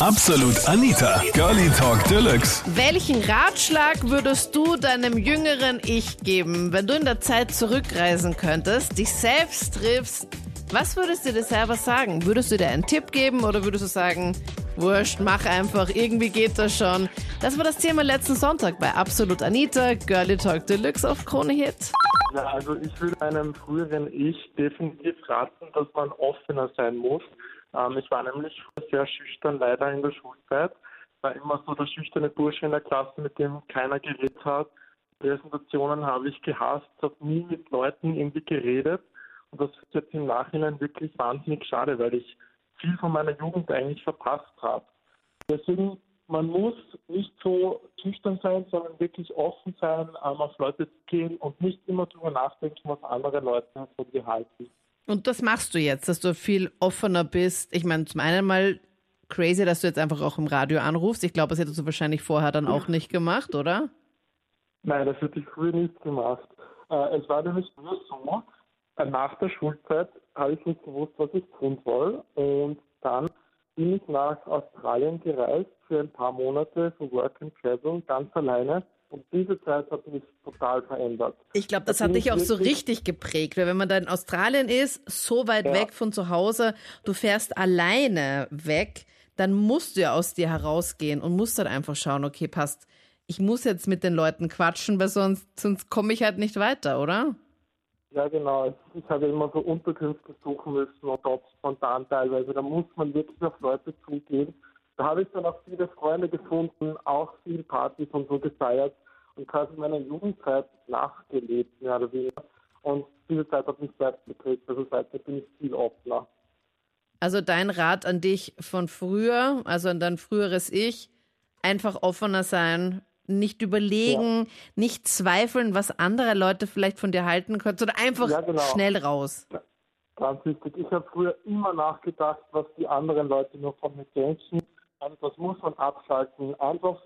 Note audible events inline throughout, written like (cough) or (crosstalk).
Absolut Anita, Girlie Talk Deluxe. Welchen Ratschlag würdest du deinem jüngeren Ich geben, wenn du in der Zeit zurückreisen könntest, dich selbst triffst? Was würdest du dir selber sagen? Würdest du dir einen Tipp geben oder würdest du sagen, wurscht, mach einfach, irgendwie geht das schon? Das war das Thema letzten Sonntag bei Absolut Anita, Girlie Talk Deluxe auf Krone Hit. Ja, also ich würde einem früheren Ich definitiv raten, dass man offener sein muss ähm, ich war nämlich sehr schüchtern, leider in der Schulzeit. War immer so der schüchterne Bursche in der Klasse, mit dem keiner geredet hat. Präsentationen habe ich gehasst, habe nie mit Leuten irgendwie geredet. Und das ist jetzt im Nachhinein wirklich wahnsinnig schade, weil ich viel von meiner Jugend eigentlich verpasst habe. Deswegen, man muss nicht so schüchtern sein, sondern wirklich offen sein, ähm, auf Leute zu gehen und nicht immer darüber nachdenken, was andere Leute von dir halten. Und das machst du jetzt, dass du viel offener bist. Ich meine, zum einen mal crazy, dass du jetzt einfach auch im Radio anrufst. Ich glaube, das hättest du wahrscheinlich vorher dann auch nicht gemacht, oder? Nein, das hätte ich früher nicht gemacht. Äh, es war nämlich nur so, äh, nach der Schulzeit habe ich nicht gewusst, was ich tun soll. Und dann bin ich nach Australien gereist für ein paar Monate für Work and Travel ganz alleine und diese Zeit hat mich total verändert. Ich glaube, das da hat dich auch so richtig geprägt, weil wenn man da in Australien ist, so weit ja. weg von zu Hause, du fährst alleine weg, dann musst du ja aus dir herausgehen und musst dann einfach schauen, okay, passt, ich muss jetzt mit den Leuten quatschen, weil sonst, sonst komme ich halt nicht weiter, oder? Ja, genau. Ich habe immer so Unterkünfte suchen müssen und auch spontan teilweise. Da muss man wirklich auf Leute zugehen da habe ich dann auch viele Freunde gefunden, auch viel Partys und so gefeiert und quasi meiner Jugendzeit nachgelebt, mehr oder weniger. Und diese Zeit hat mich selbst geprägt. Also seitdem bin ich viel offener. Also dein Rat an dich von früher, also an dein früheres Ich, einfach offener sein, nicht überlegen, ja. nicht zweifeln, was andere Leute vielleicht von dir halten können, sondern einfach ja, genau. schnell raus. Ganz wichtig. Ich habe früher immer nachgedacht, was die anderen Leute nur von mir denken also das muss man abschalten. Einfach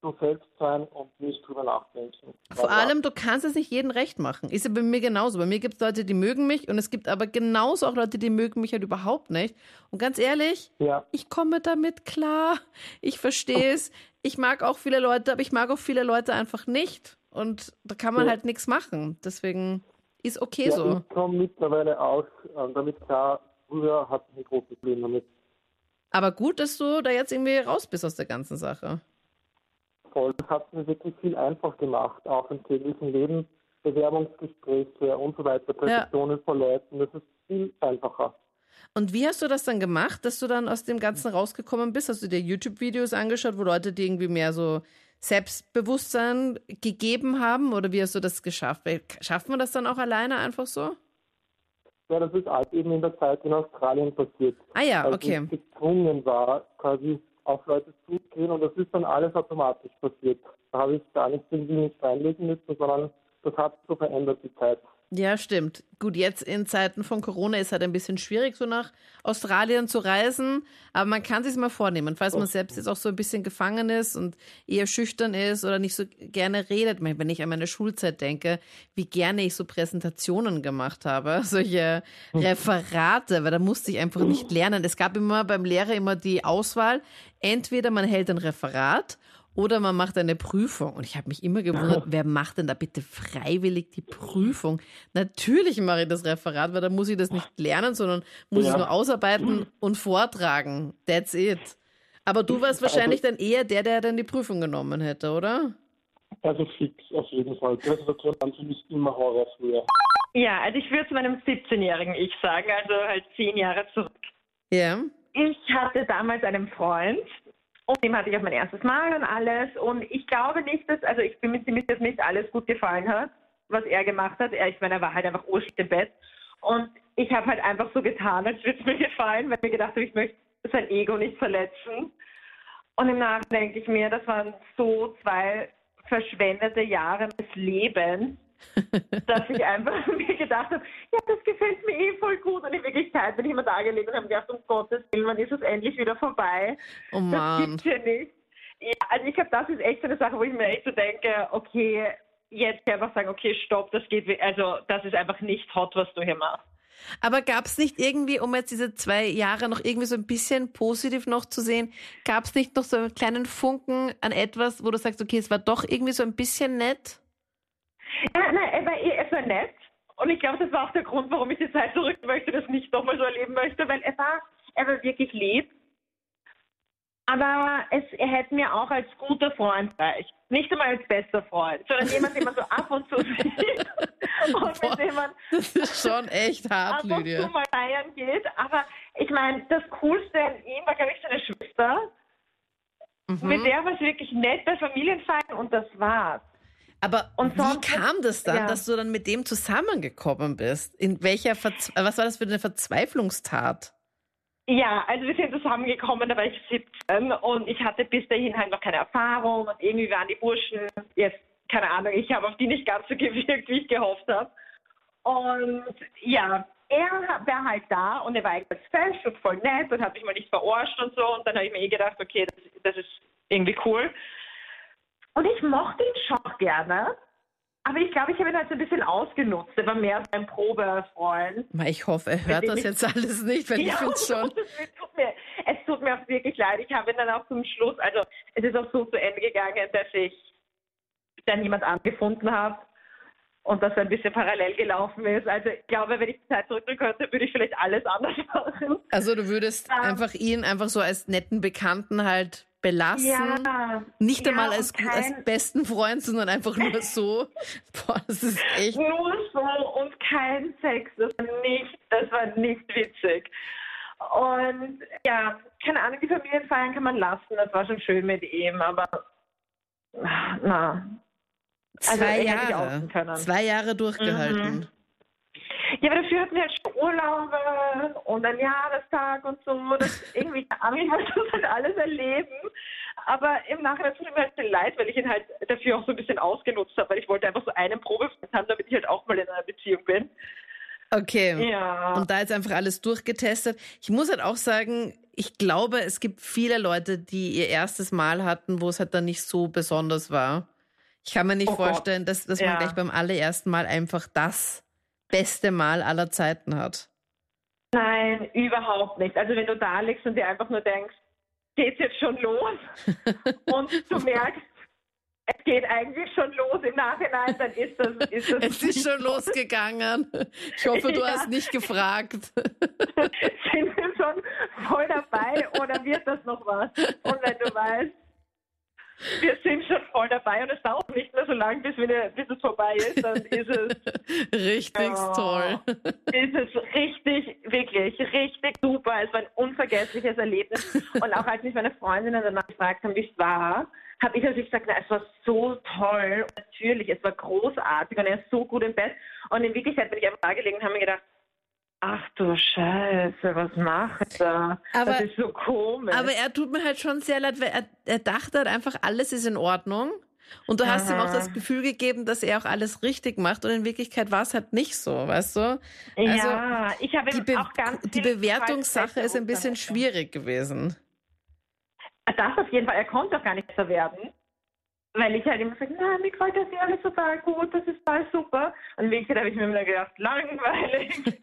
du selbst sein und nicht drüber nachdenken. Vor allem, du kannst es nicht jedem recht machen. Ist ja bei mir genauso. Bei mir gibt es Leute, die mögen mich und es gibt aber genauso auch Leute, die mögen mich halt überhaupt nicht. Und ganz ehrlich, ja. ich komme damit klar. Ich verstehe es. Ich mag auch viele Leute, aber ich mag auch viele Leute einfach nicht. Und da kann man ja. halt nichts machen. Deswegen ist okay ja, so. Ich komme mittlerweile auch äh, damit klar. Früher hatte ich ein großes Problem damit. Aber gut, dass du da jetzt irgendwie raus bist aus der ganzen Sache. Voll, das hat mir wirklich viel einfach gemacht, auch im täglichen Leben. Bewerbungsgespräche und so weiter, Präsentationen ja. von Leuten, das ist viel einfacher. Und wie hast du das dann gemacht, dass du dann aus dem Ganzen rausgekommen bist? Hast du dir YouTube-Videos angeschaut, wo Leute dir irgendwie mehr so Selbstbewusstsein gegeben haben? Oder wie hast du das geschafft? Schafft man das dann auch alleine einfach so? Ja, das ist halt eben in der Zeit in Australien passiert. Ah ja, okay. Ich gezwungen war, quasi auf Leute zuzugehen und das ist dann alles automatisch passiert. Da habe ich gar nicht irgendwie nicht reinlegen müssen, sondern das hat so verändert die Zeit. Ja, stimmt. Gut, jetzt in Zeiten von Corona ist halt ein bisschen schwierig, so nach Australien zu reisen. Aber man kann sich mal vornehmen, falls man selbst jetzt auch so ein bisschen gefangen ist und eher schüchtern ist oder nicht so gerne redet. Wenn ich an meine Schulzeit denke, wie gerne ich so Präsentationen gemacht habe, (laughs) solche Referate, weil da musste ich einfach nicht lernen. Es gab immer beim Lehrer immer die Auswahl, entweder man hält ein Referat oder man macht eine Prüfung. Und ich habe mich immer gewundert, wer macht denn da bitte freiwillig die Prüfung? Natürlich mache ich das Referat, weil da muss ich das nicht lernen, sondern muss ja. es nur ausarbeiten und vortragen. That's it. Aber du warst wahrscheinlich also, dann eher der, der dann die Prüfung genommen hätte, oder? Also fix, auf jeden Fall. Präsentation an für mich immer Horror früher. Ja, also ich würde zu meinem 17-jährigen Ich sagen, also halt zehn Jahre zurück. Ja. Ich hatte damals einen Freund, und dem hatte ich auch mein erstes Mal und alles. Und ich glaube nicht, dass, also ich bin mir ziemlich, dass nicht alles gut gefallen hat, was er gemacht hat. Er, ich meine, er war halt einfach urschlicht im Bett. Und ich habe halt einfach so getan, als würde es mir gefallen, weil ich mir gedacht habe, ich möchte sein Ego nicht verletzen. Und im Nachhinein denke ich mir, das waren so zwei verschwendete Jahre des Lebens, dass ich einfach (laughs) mir gedacht habe, ja, das gefällt mir eh voll gut. Und in Wirklichkeit bin ich immer da gelegen und habe gedacht, um Gottes Willen, wann ist es endlich wieder vorbei? Oh Mann. Das gibt's ja nicht. Ja, also ich glaube, das ist echt so eine Sache, wo ich mir echt so denke, okay, jetzt einfach sagen, okay, stopp, das geht, also das ist einfach nicht hot, was du hier machst. Aber gab es nicht irgendwie, um jetzt diese zwei Jahre noch irgendwie so ein bisschen positiv noch zu sehen, gab es nicht noch so einen kleinen Funken an etwas, wo du sagst, okay, es war doch irgendwie so ein bisschen nett? Ja, nein, er war, er war nett. Und ich glaube, das war auch der Grund, warum ich die Zeit zurück möchte, das nicht nochmal so erleben möchte, weil er war, er war wirklich lieb. Aber es, er hätte mir auch als guter Freund reicht. Nicht einmal als bester Freund, sondern jemand, den man so ab und zu (laughs) sieht. und mit dem man Das ist schon echt hart, ab und Lydia. zu mal feiern geht. Aber ich meine, das Coolste an ihm war, glaube ich, seine Schwester. Mit Mhm. der war es wirklich nett bei Familienfeiern und das war's. Aber Und wie kam das dann, ja. dass du dann mit dem zusammengekommen bist? In welcher Verz was war das für eine Verzweiflungstat? Ja, also wir sind zusammengekommen, da war ich 17 und ich hatte bis dahin halt noch keine Erfahrung und irgendwie waren die Burschen jetzt, keine Ahnung, ich habe auf die nicht ganz so (laughs) gewirkt, wie ich gehofft habe. Und ja, er war halt da und er war eigentlich fesch und voll nett und hat mich mal nicht verarscht und so und dann habe ich mir eh gedacht, okay, das, das ist irgendwie cool. Und ich mochte ihn schon gerne, aber ich glaube, ich habe ihn halt so ein bisschen ausgenutzt. Er war mehr so ein Probefreund. Ich hoffe, er hört das jetzt alles nicht, weil ich finde es (laughs) schon. Es tut, mir, es tut mir auch wirklich leid. Ich habe ihn dann auch zum Schluss, also es ist auch so zu Ende gegangen, dass ich dann jemand angefunden habe und das ein bisschen parallel gelaufen ist. Also ich glaube, wenn ich die Zeit zurückdrehen könnte, würde ich vielleicht alles anders (laughs) machen. Also du würdest Ja. einfach ihn einfach so als netten Bekannten halt belassen. Ja. Nicht ja, einmal als, gut- als kein- besten Freund, sondern einfach nur (laughs) so. Boah, das ist echt. Nur so und kein Sex. Das war nicht, das war nicht witzig. Und ja, keine Ahnung, die Familienfeiern kann man lassen. Das war schon schön mit ihm, aber na. Also, Zwei ich Jahre. Zwei Jahre durchgehalten. Ja, aber dafür hatten wir halt schon Urlaube und ein Jahrestag und so. Das irgendwie ich halt das halt alles erleben. Aber im Nachhinein tut mir halt leid, weil ich ihn halt dafür auch so ein bisschen ausgenutzt habe, weil ich wollte einfach so einen Probefreund haben, damit ich halt auch mal in einer Beziehung bin. Okay. Ja. Und da jetzt einfach alles durchgetestet. Ich muss halt auch sagen, ich glaube, es gibt viele Leute, die ihr erstes Mal hatten, wo es halt dann nicht so besonders war. Ich kann mir nicht Oh vorstellen, dass, dass man Ja. gleich beim allerersten Mal einfach das beste Mal aller Zeiten hat. Nein, überhaupt nicht. Also wenn du da liegst und dir einfach nur denkst, geht's jetzt schon los? (laughs) und du merkst, es geht eigentlich schon los im Nachhinein, dann ist das, ist das Es ist schon losgegangen. Ich hoffe, du (laughs) Ja. hast nicht gefragt. (laughs) sind wir schon voll dabei oder wird das noch was? Und wenn du weißt, wir sind schon voll dabei und es dauert nicht mehr so lange, bis, wir, bis es vorbei ist, dann ist es, (laughs) Richtig Oh. toll. ist es richtig, wirklich, richtig super. Es war ein unvergessliches Erlebnis. Und auch als mich meine Freundinnen danach gefragt haben, wie es war, habe ich natürlich gesagt, na, es war so toll. Und natürlich, es war großartig und er ist so gut im Bett. Und in Wirklichkeit bin ich einfach da gelegen und habe mir gedacht, ach du Scheiße, was macht er? Aber- das ist so komisch. Aber er tut mir halt schon sehr leid, weil er, er dachte halt einfach, alles ist in Ordnung. Und du hast ihm auch Aha. das Gefühl gegeben, dass er auch alles richtig macht. Und in Wirklichkeit war es halt nicht so, weißt du? Also ja, ich habe die, Be auch ganz die Bewertungssache ist ein bisschen schwierig gewesen. Das auf jeden Fall, er konnte auch gar nicht besser werden. Weil ich halt immer sage, nein, mir gefällt das ja alles total gut, das ist total super. Und in Wirklichkeit habe ich mir immer gedacht, langweilig. (laughs)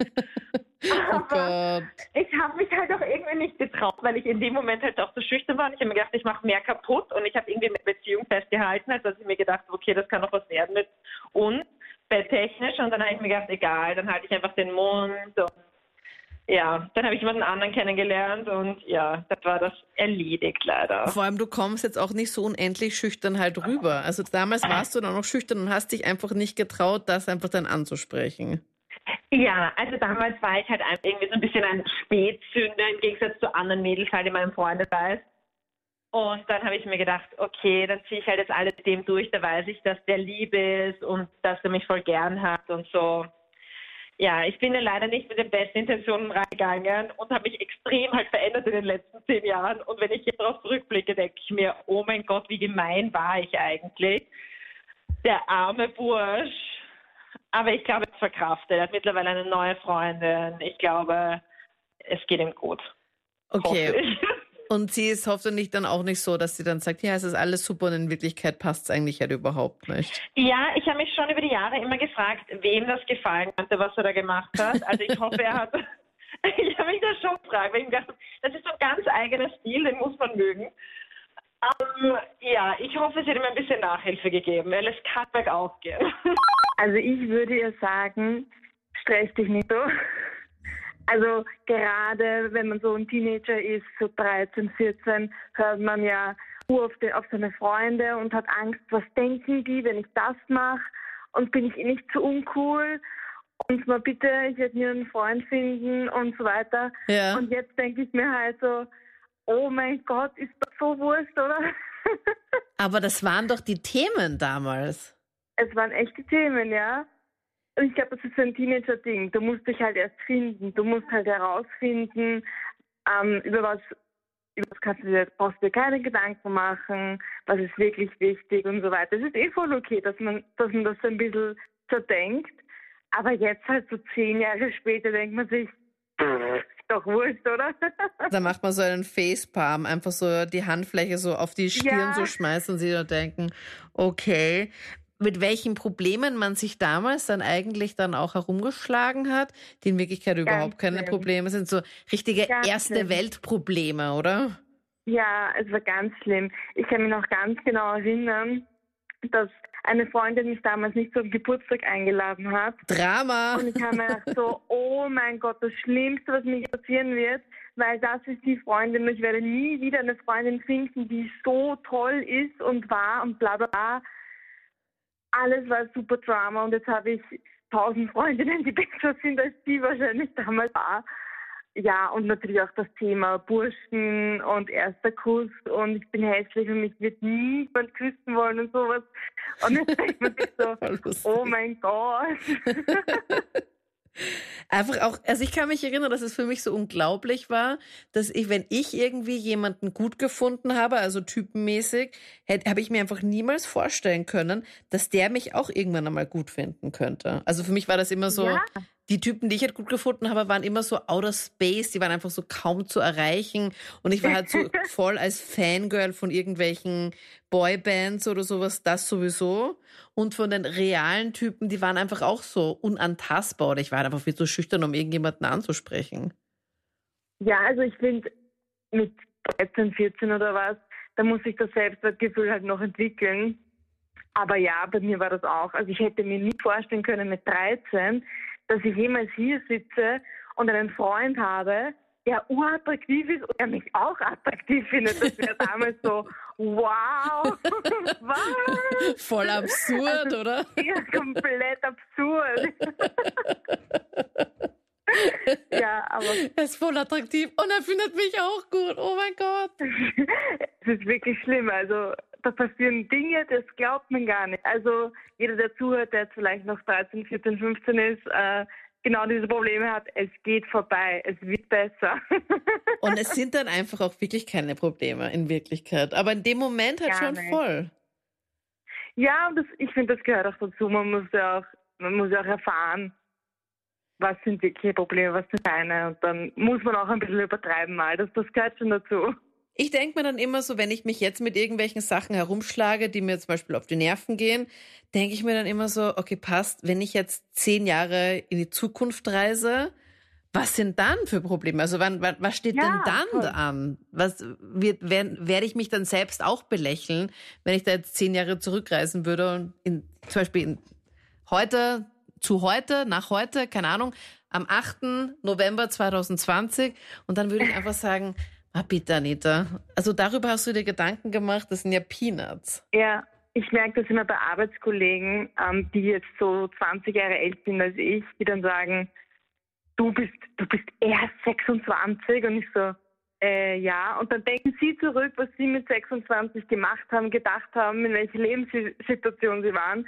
Oh Aber Gott. ich habe mich halt auch irgendwie nicht getraut, weil ich in dem Moment halt auch so schüchtern war. Und ich habe mir gedacht, ich mache mehr kaputt. Und ich habe irgendwie mit Beziehung festgehalten, als dass ich mir gedacht habe, okay, das kann noch was werden mit uns, betttechnisch. Und dann habe ich mir gedacht, egal, dann halte ich einfach den Mund. Und ja, dann habe ich jemanden anderen kennengelernt. Und ja, das war das erledigt leider. Vor allem, du kommst jetzt auch nicht so unendlich schüchtern halt rüber. Also damals warst du dann noch schüchtern und hast dich einfach nicht getraut, das einfach dann anzusprechen. Ja, also damals war ich halt irgendwie so ein bisschen ein Spätzünder im Gegensatz zu anderen Mädels halt in meinem Freundeskreis. Und dann habe ich mir gedacht, okay, dann ziehe ich halt jetzt alles dem durch, da weiß ich, dass der lieb ist und dass er mich voll gern hat und so. Ja, ich bin ja leider nicht mit den besten Intentionen reingegangen und habe mich extrem halt verändert in den letzten zehn Jahren. Und wenn ich jetzt darauf zurückblicke, denke ich mir, oh mein Gott, wie gemein war ich eigentlich. Der arme Bursch. Aber ich glaube, er verkraftet. Er hat mittlerweile eine neue Freundin. Ich glaube, es geht ihm gut. Okay. Und sie ist hoffentlich dann auch nicht so, dass sie dann sagt, ja, es ist alles super und in Wirklichkeit passt es eigentlich halt überhaupt nicht. Ja, ich habe mich schon über die Jahre immer gefragt, wem das gefallen hatte, was er da gemacht hat. Also ich hoffe, er hat. (laughs) ich habe mich da schon gefragt, weil ich dachte, das ist so ein ganz eigener Stil, den muss man mögen. Um, ja, ich hoffe, sie hat ihm ein bisschen Nachhilfe gegeben, weil es kann bergauf gehen. Also ich würde ihr sagen, stress dich nicht so. Also gerade wenn man so ein Teenager ist, so 13, 14, hört man ja auf, den, auf seine Freunde und hat Angst, was denken die, wenn ich das mache und bin ich eh nicht zu uncool und mal bitte, ich werde mir einen Freund finden und so weiter. Ja. Und jetzt denke ich mir halt so, oh mein Gott, ist das so Wurst, oder? (laughs) Aber das waren doch die Themen damals. es waren echte Themen, ja. Ich glaube, das ist so ein Teenager-Ding. Du musst dich halt erst finden. Du musst halt herausfinden, ähm, über was, über was kannst du dir, brauchst du dir keine Gedanken machen, was ist wirklich wichtig und so weiter. Es ist eh voll okay, dass man, dass man das so ein bisschen zerdenkt. Aber jetzt halt so zehn Jahre später denkt man sich, (sniffs) doch wurscht, oder? (laughs) Da macht man so einen Facepalm, einfach so die Handfläche so auf die Stirn Ja. so schmeißen und sie dann denken, okay. Mit welchen Problemen man sich damals dann eigentlich dann auch herumgeschlagen hat, die in Wirklichkeit überhaupt keine schlimm. Probleme sind, so richtige Ganz erste schlimm. Weltprobleme, oder? Ja, es war ganz schlimm. Ich kann mich noch ganz genau erinnern, dass eine Freundin mich damals nicht zum Geburtstag eingeladen hat. Drama. Und ich habe mir gedacht so, (laughs) oh mein Gott, das Schlimmste, was mir passieren wird, weil das ist die Freundin und ich werde nie wieder eine Freundin finden, die so toll ist und war und bla bla bla. Alles war super Drama und jetzt habe ich tausend Freundinnen, die (laughs) besser sind als die wahrscheinlich damals war. Ja, und natürlich auch das Thema Burschen und erster Kuss und ich bin hässlich und mich wird niemand küssen wollen und sowas. Und jetzt denkt man sich so, (laughs) oh mein Gott. (laughs) Einfach auch, also ich kann mich erinnern, dass es für mich so unglaublich war, dass ich, wenn ich irgendwie jemanden gut gefunden habe, also typenmäßig, habe ich mir einfach niemals vorstellen können, dass der mich auch irgendwann einmal gut finden könnte. Also für mich war das immer so, Ja. Die Typen, die ich halt gut gefunden habe, waren immer so outer space, die waren einfach so kaum zu erreichen. Und ich war halt so (laughs) voll als Fangirl von irgendwelchen Boybands oder sowas, das sowieso. Und von den realen Typen, die waren einfach auch so unantastbar. Oder ich war halt einfach viel zu schüchtern, um irgendjemanden anzusprechen. Ja, also ich finde, mit 13, 14 oder was, da muss sich das Selbstwertgefühl halt noch entwickeln. Aber ja, bei mir war das auch. Also ich hätte mir nie vorstellen können mit 13, dass ich jemals hier sitze und einen Freund habe, der unattraktiv ist und der mich auch attraktiv findet. Das wäre damals so, wow, (laughs) was? Voll absurd, Also, oder? (laughs) Ja, komplett absurd. (laughs) ja, aber Er ist voll attraktiv und er findet mich auch gut. Oh mein Gott. es ist wirklich schlimm. Also da passieren Dinge, das glaubt man gar nicht. Also jeder, der zuhört, der jetzt vielleicht noch 13, 14, 15 ist, äh, genau diese Probleme hat, es geht vorbei, es wird besser. (laughs) Und es sind dann einfach auch wirklich keine Probleme in Wirklichkeit. Aber in dem Moment halt Gar schon nicht. voll. ja, und das, ich finde, das gehört auch dazu. Man muss ja auch, man muss ja auch erfahren, was sind wirkliche Probleme, was sind keine. Und dann muss man auch ein bisschen übertreiben mal. Das, das gehört schon dazu. Ich denke mir dann immer so, wenn ich mich jetzt mit irgendwelchen Sachen herumschlage, die mir zum Beispiel auf die Nerven gehen, denke ich mir dann immer so, okay, passt, wenn ich jetzt zehn Jahre in die Zukunft reise, was sind dann für Probleme? Also wann, wann, was steht Ja, denn dann voll. an? Was wird, werd, werde ich mich dann selbst auch belächeln, wenn ich da jetzt zehn Jahre zurückreisen würde und in, zum Beispiel in, heute, zu heute, nach heute, keine Ahnung, am 8. November 2020 und dann würde ich einfach sagen, ah bitte Anita, also darüber hast du dir Gedanken gemacht, das sind ja Peanuts. Ja, ich merke das immer bei Arbeitskollegen, ähm, die jetzt so 20 Jahre älter sind als ich, die dann sagen, du bist, du bist erst 26 und ich so, äh, ja. Und dann denken sie zurück, was sie mit 26 gemacht haben, gedacht haben, in welche Lebenssituation sie waren.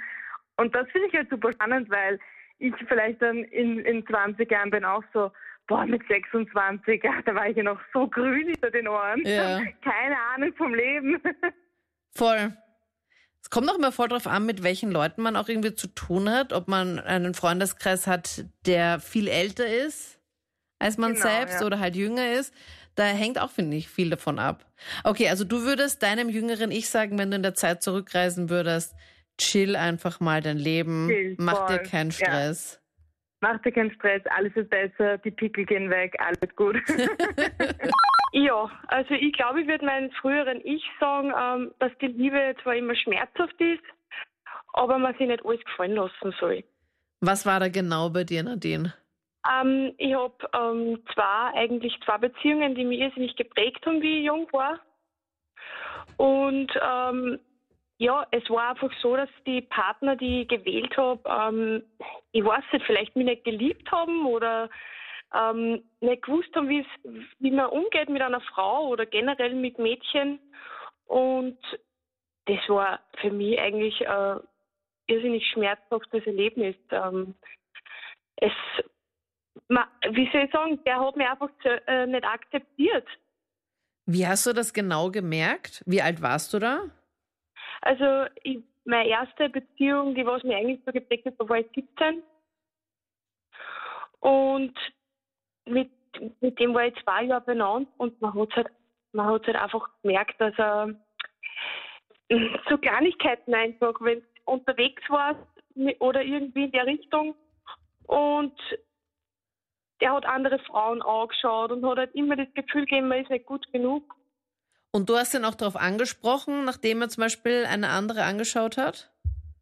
Und das finde ich halt super spannend, weil ich vielleicht dann in, in 20 Jahren bin auch so, boah, mit 26, ja, (laughs) da war ich ja noch so grün hinter den Ohren. Ja. (laughs) Keine Ahnung vom Leben. (laughs) Voll. Es kommt auch immer voll drauf an, mit welchen Leuten man auch irgendwie zu tun hat, ob man einen Freundeskreis hat, der viel älter ist als man Genau, selbst ja. oder halt jünger ist. Da hängt auch, finde ich, viel davon ab. Okay, also du würdest deinem jüngeren Ich sagen, wenn du in der Zeit zurückreisen würdest, chill einfach mal dein Leben, Chill, mach dir voll, keinen ja. Mach dir keinen Stress, alles ist besser, die Pickel gehen weg, alles gut. (laughs) ja, also ich glaube, ich würde meinem früheren Ich sagen, ähm, dass die Liebe zwar immer schmerzhaft ist, aber man sich nicht alles gefallen lassen soll. Was war da genau bei dir, Nadine? Ähm, ich habe ähm, zwei, eigentlich zwei Beziehungen, die mich irrsinnig geprägt haben, wie ich jung war. Und ähm, ja, es war einfach so, dass die Partner, die ich gewählt habe, ähm, ich weiß nicht, vielleicht mich nicht geliebt haben oder ähm, nicht gewusst haben, wie man umgeht mit einer Frau oder generell mit Mädchen. Und das war für mich eigentlich ein irrsinnig schmerzhaftes Erlebnis. Ähm, es, ma, wie soll ich sagen, der hat mich einfach zu, äh, nicht akzeptiert. Wie hast du das genau gemerkt? Wie alt warst du da? Also ich, meine erste Beziehung, die was mich eigentlich so geprägt hat, war ich 17. Und mit, mit dem war ich zwei Jahre benannt und man hat halt, man hat halt einfach gemerkt, dass er (laughs) so Kleinigkeiten einfach, wenn du unterwegs warst oder irgendwie in der Richtung und der hat andere Frauen angeschaut und hat halt immer das Gefühl gegeben, man ist nicht gut genug. Und du hast ihn auch darauf angesprochen, nachdem er zum Beispiel eine andere angeschaut hat?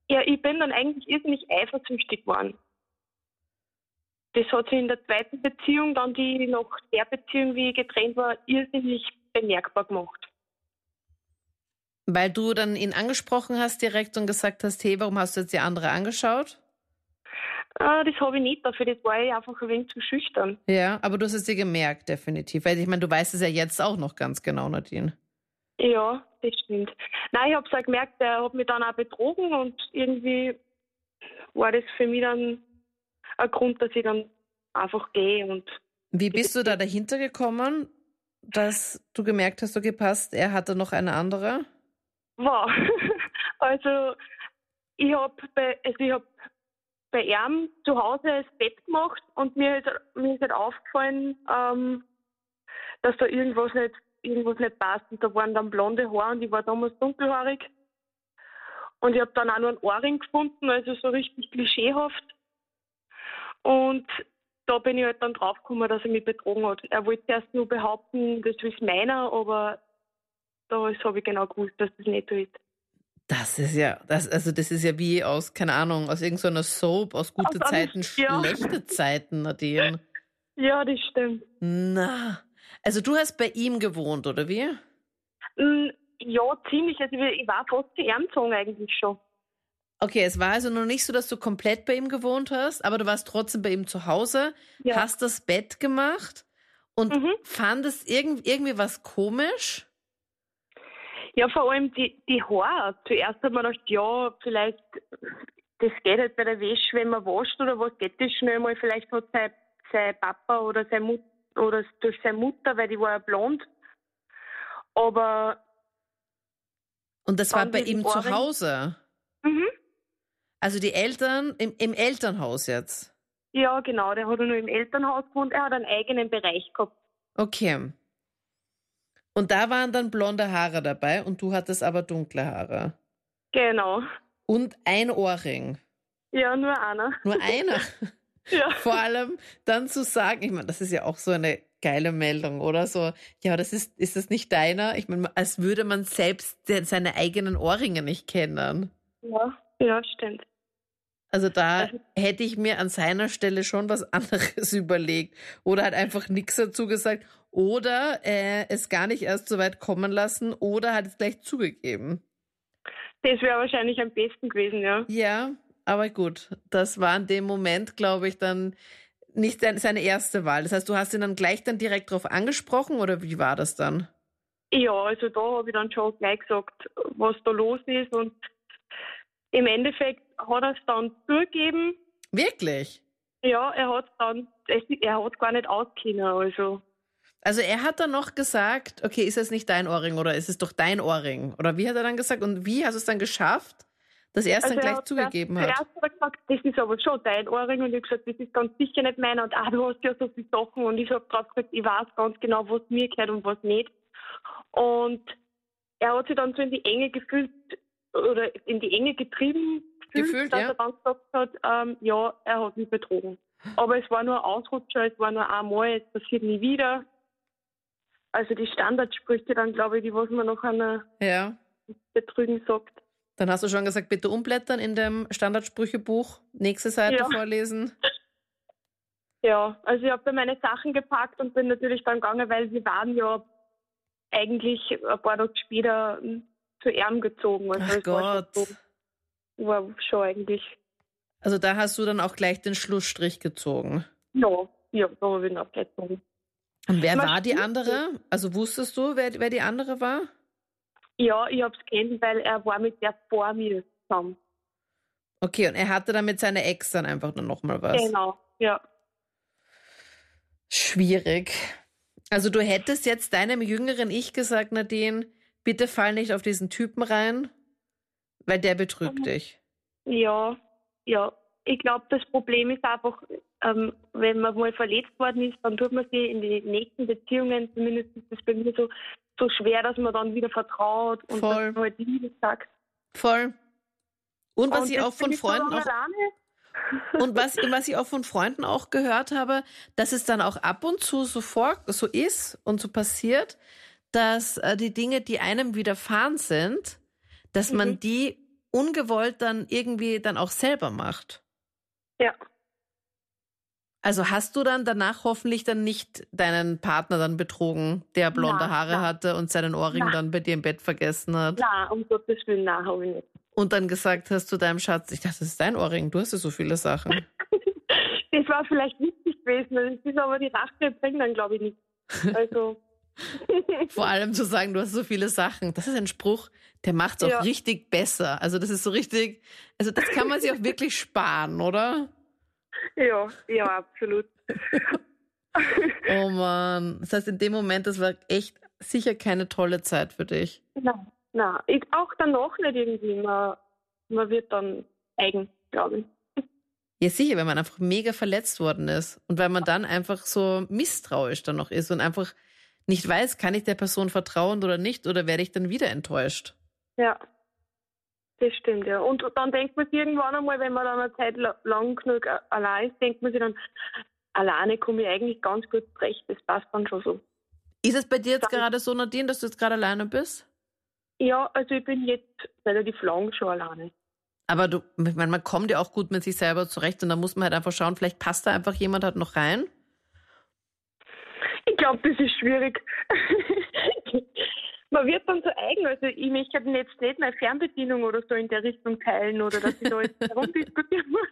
Ja, ich bin dann eigentlich irrsinnig eifersüchtig geworden. Das hat sich in der zweiten Beziehung, dann die nach der Beziehung, wie ich getrennt war, irrsinnig bemerkbar gemacht. Weil du dann ihn angesprochen hast direkt und gesagt hast, hey, warum hast du jetzt die andere angeschaut? Äh, das habe ich nicht, dafür das war ich einfach ein wenig zu schüchtern. Ja, aber du hast es dir gemerkt, definitiv. Weil ich meine, du weißt es ja jetzt auch noch ganz genau, Nadine. Ja, das stimmt. Nein, ich habe es auch gemerkt, der hat mich dann auch betrogen und irgendwie war das für mich dann ein Grund, dass ich dann einfach gehe und Wie bist du da dahinter gekommen, dass du gemerkt hast, okay, passt, er hatte noch eine andere? Wow. Also ich habe also ich hab bei ihm zu Hause das Bett gemacht und mir ist, mir ist halt aufgefallen, ähm, dass da irgendwas nicht, irgendwas nicht passt. Und da waren dann blonde Haare und ich war damals dunkelhaarig. Und ich habe dann auch nur einen Ohrring gefunden, also so richtig klischeehaft. Und da bin ich halt dann draufgekommen, dass er mich betrogen hat. Er wollte erst nur behaupten, das ist meiner, aber da habe ich genau gewusst, dass das nicht so ist. Das ist ja, das, also das ist ja wie aus, keine Ahnung, aus irgendeiner Soap, aus gute Aus Zeiten, einem- ja. schlechte Zeiten, Nadine. (laughs) Ja, das stimmt. Na. Also du hast bei ihm gewohnt, oder wie? Mm, Ja, ziemlich. Also ich war fast zu ihm gezogen eigentlich schon. Okay, es war also noch nicht so, dass du komplett bei ihm gewohnt hast, aber du warst trotzdem bei ihm zu Hause, Ja. hast das Bett gemacht und Mhm. fandest irgend, irgendwie was komisch? Ja, vor allem die, die Haare. Zuerst hat man gedacht, ja, vielleicht, das geht halt bei der Wäsche, wenn man wascht oder was, geht das schnell mal. Vielleicht hat sein, sein Papa oder seine Mutter oder durch seine Mutter, weil die war ja blond. Aber, Und das war bei ihm zu Ohrring. Hause. mhm. Also die Eltern im, im Elternhaus jetzt. ja, genau, der hat nur im Elternhaus gewohnt. Er hat einen eigenen Bereich gehabt. Okay. Und da waren dann blonde Haare dabei und du hattest aber dunkle Haare. Genau. Und ein Ohrring. Ja, nur einer. Nur einer. (laughs) Ja. Vor allem dann zu sagen, ich meine, das ist ja auch so eine geile Meldung, oder? So, ja, das ist, ist das nicht deiner? Ich meine, als würde man selbst seine eigenen Ohrringe nicht kennen. Ja, ja, stimmt. Also da Also- hätte ich mir an seiner Stelle schon was (laughs) anderes überlegt. Oder halt einfach nichts dazu gesagt. Oder äh, es gar nicht erst so weit kommen lassen. Oder hat es gleich zugegeben. Das wäre wahrscheinlich am besten gewesen, ja. Ja, aber gut. Das war in dem Moment, glaube ich, dann nicht sein- seine erste Wahl. Das heißt, du hast ihn dann gleich dann direkt darauf angesprochen oder wie war das dann? Ja, also da habe ich dann schon gleich gesagt, was da los ist. Und im Endeffekt hat er es dann zugegeben. Wirklich? Ja, er hat dann, es- er hat gar nicht auskennen. Also Also er hat dann noch gesagt, okay, ist es nicht dein Ohrring oder ist es doch dein Ohrring? Oder wie hat er dann gesagt? Und wie hast du es dann geschafft, das erst Also dann er gleich zugegeben hat. Zuerst hat er gesagt, das ist aber schon dein Ohrring. Und ich habe gesagt, das ist ganz sicher nicht meiner. Und ah, du hast ja so viele Sachen. Und ich habe drauf gesagt, ich weiß ganz genau, was mir gehört und was nicht. Und er hat sich dann so in die Enge gefühlt oder in die Enge getrieben Gefühlt, dass ja. er dann gesagt hat, ähm, ja, er hat mich betrogen. Aber es war nur ein Ausrutscher, es war nur einmal, es passiert nie wieder. Also die Standardsprüche dann, glaube ich, die, was man nach einer Ja. Betrügen sagt. Dann hast du schon gesagt, bitte umblättern in dem Standardsprüchebuch. Nächste Seite Ja. vorlesen. Ja, also ich habe da meine Sachen gepackt und bin natürlich dann gegangen, weil sie waren ja eigentlich ein paar Tage später hm, zu Erm gezogen. Also Ach Gott. so, war schon eigentlich, Also da hast du dann auch gleich den Schlussstrich gezogen. ja, ja, da habe ich ihn abgezogen. Und wer Man war die andere? Also wusstest du, wer, wer die andere war? Ja, ich habe es kennt, weil er war mit der vor mir zusammen. Okay, und er hatte dann mit seiner Ex dann einfach nur nochmal was. Genau, ja. Schwierig. Also du hättest jetzt deinem jüngeren Ich gesagt, Nadine, bitte fall nicht auf diesen Typen rein, weil der betrügt Mhm. dich. Ja, ja. Ich glaube, das Problem ist einfach, ähm, wenn man mal verletzt worden ist, dann tut man sich in die nächsten Beziehungen, zumindest ist das bei mir so, so schwer, dass man dann wieder vertraut und Voll. dass man halt Liebe sagt. Voll. Und was Und ich auch von Freunden auch. (laughs) Und was, was ich auch von Freunden auch gehört habe, dass es dann auch ab und zu so vor, so ist und so passiert, dass äh, die Dinge, die einem widerfahren sind, dass man Mhm. die ungewollt dann irgendwie dann auch selber macht. Ja. Also hast du dann danach hoffentlich dann nicht deinen Partner dann betrogen, der blonde Nein, Haare nein. hatte und seinen Ohrring Nein. dann bei dir im Bett vergessen hat Nein, um Gottes Willen, nein, habe ich nicht. und dann gesagt hast zu deinem Schatz, ich dachte, das ist dein Ohrring, du hast ja so viele Sachen. (laughs) Das war vielleicht wichtig gewesen, das ist aber die Rache bringt dann, glaube ich, nicht. (laughs) Also, Vor allem zu sagen, du hast so viele Sachen. Das ist ein Spruch, der macht es auch Ja. richtig besser. Also das ist so richtig, also das kann man sich auch wirklich sparen, oder? ja, ja, absolut. (laughs) Oh Mann. Das heißt, in dem Moment, das war echt sicher keine tolle Zeit für dich. Nein, nein. Ich auch danach nicht irgendwie. Man, man wird dann eigen, glaube ich. Ja, sicher, wenn man einfach mega verletzt worden ist und weil man dann einfach so misstrauisch dann noch ist und einfach nicht weiß, kann ich der Person vertrauen oder nicht oder werde ich dann wieder enttäuscht. Ja, das stimmt, ja. Und dann denkt man sich irgendwann einmal, wenn man dann eine Zeit la- lang genug allein ist, denkt man sich dann, alleine komme ich eigentlich ganz gut zurecht. Das passt dann schon so. Ist es bei dir jetzt Dann- gerade so, Nadine, dass du jetzt gerade alleine bist? Ja, also ich bin jetzt relativ lang schon alleine. Aber du, ich meine, man kommt ja auch gut mit sich selber zurecht und da muss man halt einfach schauen, vielleicht passt da einfach jemand halt noch rein. Ich glaube, das ist schwierig. Man wird dann so eigen. Also ich möchte halt jetzt nicht meine Fernbedienung oder so in der Richtung teilen oder dass ich da jetzt (laughs) herumdiskutieren muss,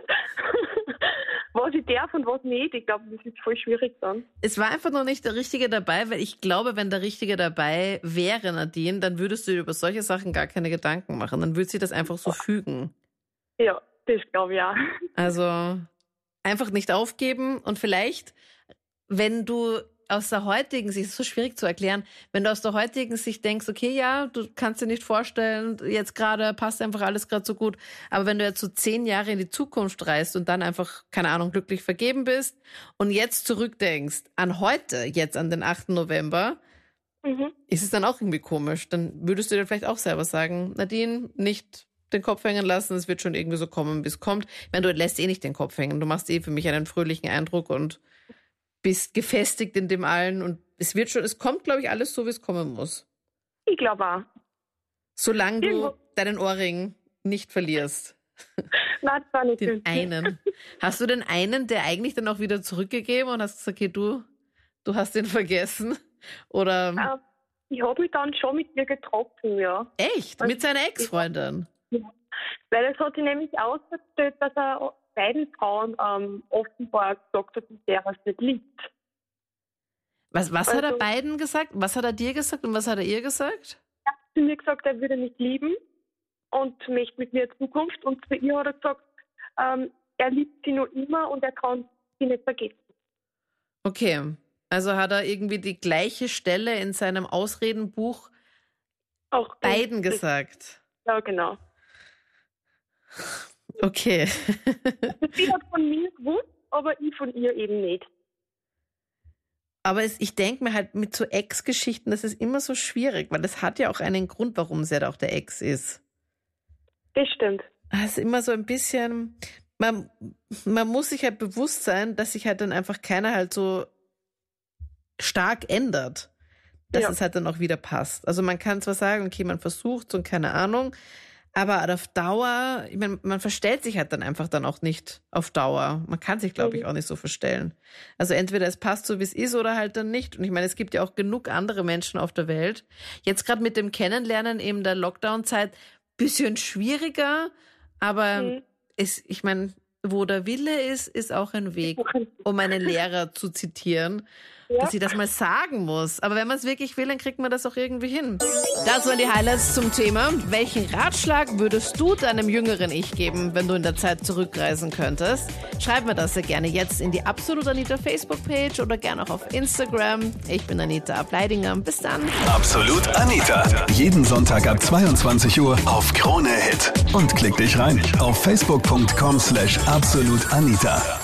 was ich darf und was nicht. Ich glaube, das ist voll schwierig dann. Es war einfach noch nicht der Richtige dabei, weil ich glaube, wenn der Richtige dabei wäre, Nadine, dann würdest du dir über solche Sachen gar keine Gedanken machen. Dann würde sich das einfach so fügen. Ja, das glaube ich auch. Also einfach nicht aufgeben und vielleicht, wenn du aus der heutigen Sicht, ist so schwierig zu erklären, wenn du aus der heutigen Sicht denkst, okay, ja, du kannst dir nicht vorstellen, jetzt gerade passt einfach alles gerade so gut, aber wenn du jetzt so zehn Jahre in die Zukunft reist und dann einfach, keine Ahnung, glücklich vergeben bist und jetzt zurückdenkst an heute, jetzt an den 8. November, Mhm. ist es dann auch irgendwie komisch. Dann würdest du dir vielleicht auch selber sagen, Nadine, nicht den Kopf hängen lassen, es wird schon irgendwie so kommen, wie es kommt. Ich meine, du lässt eh nicht den Kopf hängen. Du machst eh für mich einen fröhlichen Eindruck und bist gefestigt in dem allen und es wird schon, es kommt, glaube ich, alles so, wie es kommen muss. Ich glaube auch. Solange du Irgendwo- deinen Ohrring nicht verlierst. (laughs) Nein, das war nicht Den einen. Hast du den einen, der eigentlich dann auch wieder zurückgegeben und hast gesagt, okay, du, du hast den vergessen? Oder Äh, Ich habe mich dann schon mit ihr getroffen, ja. echt? Mit seiner Ex-Freundin? Weil es hat sich nämlich ausgestellt, dass er beiden Frauen ähm, offenbar gesagt hat, dass der was nicht liebt. Was, was hat er Also- beiden gesagt? Was hat er dir gesagt und was hat er ihr gesagt? zu mir gesagt, er würde mich lieben und möchte mit mir in Zukunft. Und zu ihr hat er gesagt, ähm, er liebt sie nur immer und er kann sie nicht vergessen. Okay. Also hat er irgendwie die gleiche Stelle in seinem Ausredenbuch Auch beiden gesagt. Ja, genau. Okay. Sie hat von mir gewusst, aber ich von ihr eben nicht. Aber es, ich denke mir halt mit so Ex-Geschichten, das ist immer so schwierig, weil das hat ja auch einen Grund, warum sie halt auch der Ex ist. Das stimmt. Es ist immer so ein bisschen, man, man muss sich halt bewusst sein, dass sich halt dann einfach keiner halt so stark ändert, dass Ja. es halt dann auch wieder passt. Also man kann zwar sagen, okay, man versucht und keine Ahnung, aber auf Dauer, ich meine, man verstellt sich halt dann einfach dann auch nicht auf Dauer. Man kann sich, glaube ich, Mhm. auch nicht so verstellen. Also entweder es passt so, wie es ist, oder halt dann nicht. Und ich meine, es gibt ja auch genug andere Menschen auf der Welt. Jetzt gerade mit dem Kennenlernen eben der Lockdown-Zeit, bisschen schwieriger, aber Mhm. es, ich meine, wo der Wille ist, ist auch ein Weg, um (laughs) einen Lehrer zu zitieren, Ja. dass ich das mal sagen muss. Aber wenn man es wirklich will, dann kriegt man das auch irgendwie hin. Das waren die Highlights zum Thema. Welchen Ratschlag würdest du deinem jüngeren Ich geben, wenn du in der Zeit zurückreisen könntest? Schreib mir das sehr gerne jetzt in die Absolut Anita Facebook-Page oder gerne auch auf Instagram. Ich bin Anita Ableidinger. Bis dann. Absolut Anita. Jeden Sonntag ab 22 Uhr auf Krone Hit. Und klick dich rein auf facebook.com slash absolutanita.